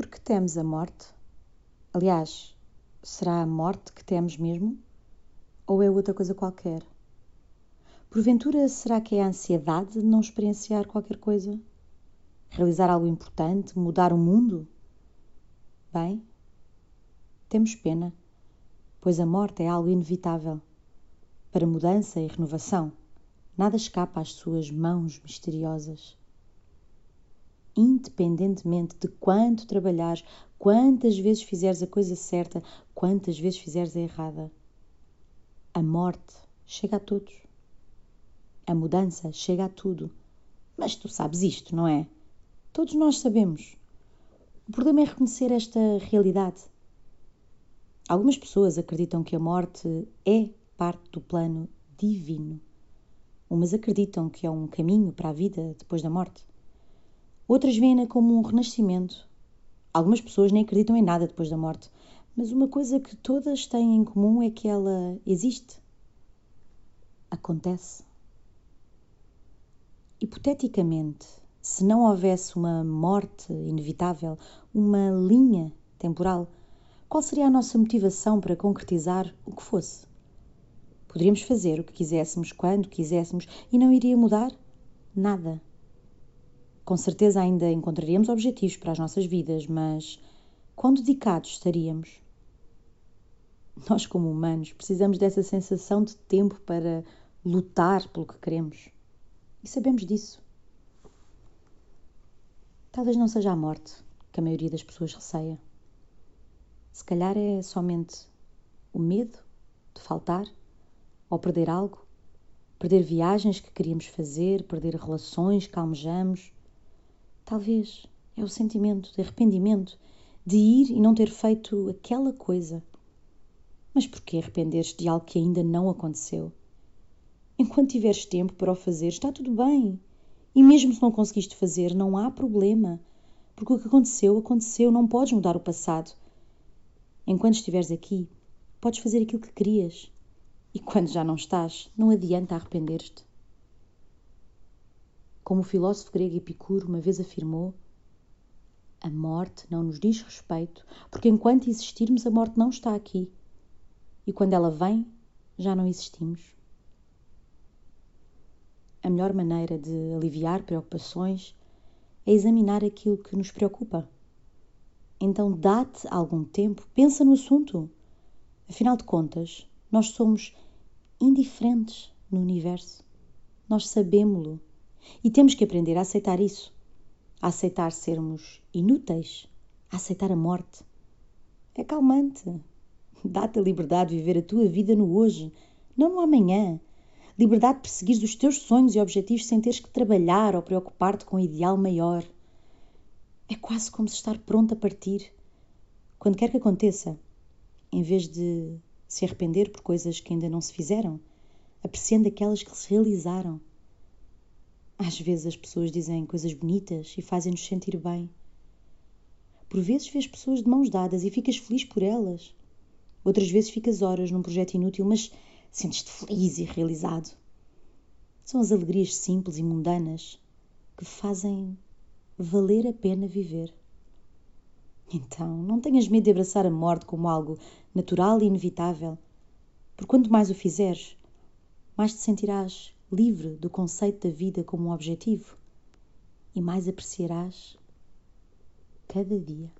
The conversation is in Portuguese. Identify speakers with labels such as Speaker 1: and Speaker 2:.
Speaker 1: Por que temes a morte? Aliás, será a morte que temes mesmo? Ou é outra coisa qualquer? Porventura, será que é a ansiedade de não experienciar qualquer coisa? Realizar algo importante? Mudar o mundo? Bem, temos pena, pois a morte é algo inevitável. Para mudança e renovação, nada escapa às suas mãos misteriosas independentemente de quanto trabalhares, quantas vezes fizeres a coisa certa, quantas vezes fizeres a errada. A morte chega a todos. A mudança chega a tudo. Mas tu sabes isto, não é? Todos nós sabemos. O problema é reconhecer esta realidade. Algumas pessoas acreditam que a morte é parte do plano divino. Umas acreditam que é um caminho para a vida depois da morte. Outras veem-na como um renascimento. Algumas pessoas nem acreditam em nada depois da morte, mas uma coisa que todas têm em comum é que ela existe. Acontece. Hipoteticamente, se não houvesse uma morte inevitável, uma linha temporal, qual seria a nossa motivação para concretizar o que fosse? Poderíamos fazer o que quiséssemos, quando quiséssemos, e não iria mudar nada. Com certeza ainda encontraríamos objetivos para as nossas vidas, mas quão dedicados estaríamos? Nós, como humanos, precisamos dessa sensação de tempo para lutar pelo que queremos. E sabemos disso. Talvez não seja a morte que a maioria das pessoas receia. Se calhar é somente o medo de faltar ou perder algo, perder viagens que queríamos fazer, perder relações que almejamos, Talvez é o sentimento de arrependimento de ir e não ter feito aquela coisa. Mas por que arrepender-te de algo que ainda não aconteceu? Enquanto tiveres tempo para o fazer, está tudo bem. E mesmo se não conseguiste fazer, não há problema. Porque o que aconteceu, aconteceu, não podes mudar o passado. Enquanto estiveres aqui, podes fazer aquilo que querias. E quando já não estás, não adianta arrepender-te. Como o filósofo grego Epicuro uma vez afirmou, a morte não nos diz respeito, porque enquanto existirmos, a morte não está aqui. E quando ela vem, já não existimos. A melhor maneira de aliviar preocupações é examinar aquilo que nos preocupa. Então dá-te algum tempo, pensa no assunto. Afinal de contas, nós somos indiferentes no universo. Nós sabemos-lo e temos que aprender a aceitar isso, a aceitar sermos inúteis, a aceitar a morte. É calmante. Dá-te a liberdade de viver a tua vida no hoje, não no amanhã. Liberdade de perseguir os teus sonhos e objetivos sem teres que trabalhar ou preocupar-te com um ideal maior. É quase como se estar pronto a partir. Quando quer que aconteça, em vez de se arrepender por coisas que ainda não se fizeram, apreciando aquelas que se realizaram às vezes as pessoas dizem coisas bonitas e fazem-nos sentir bem. Por vezes vês pessoas de mãos dadas e ficas feliz por elas. Outras vezes ficas horas num projeto inútil, mas sentes-te feliz e realizado. São as alegrias simples e mundanas que fazem valer a pena viver. Então, não tenhas medo de abraçar a morte como algo natural e inevitável, porque quanto mais o fizeres, mais te sentirás livre do conceito da vida como um objetivo e mais apreciarás cada dia.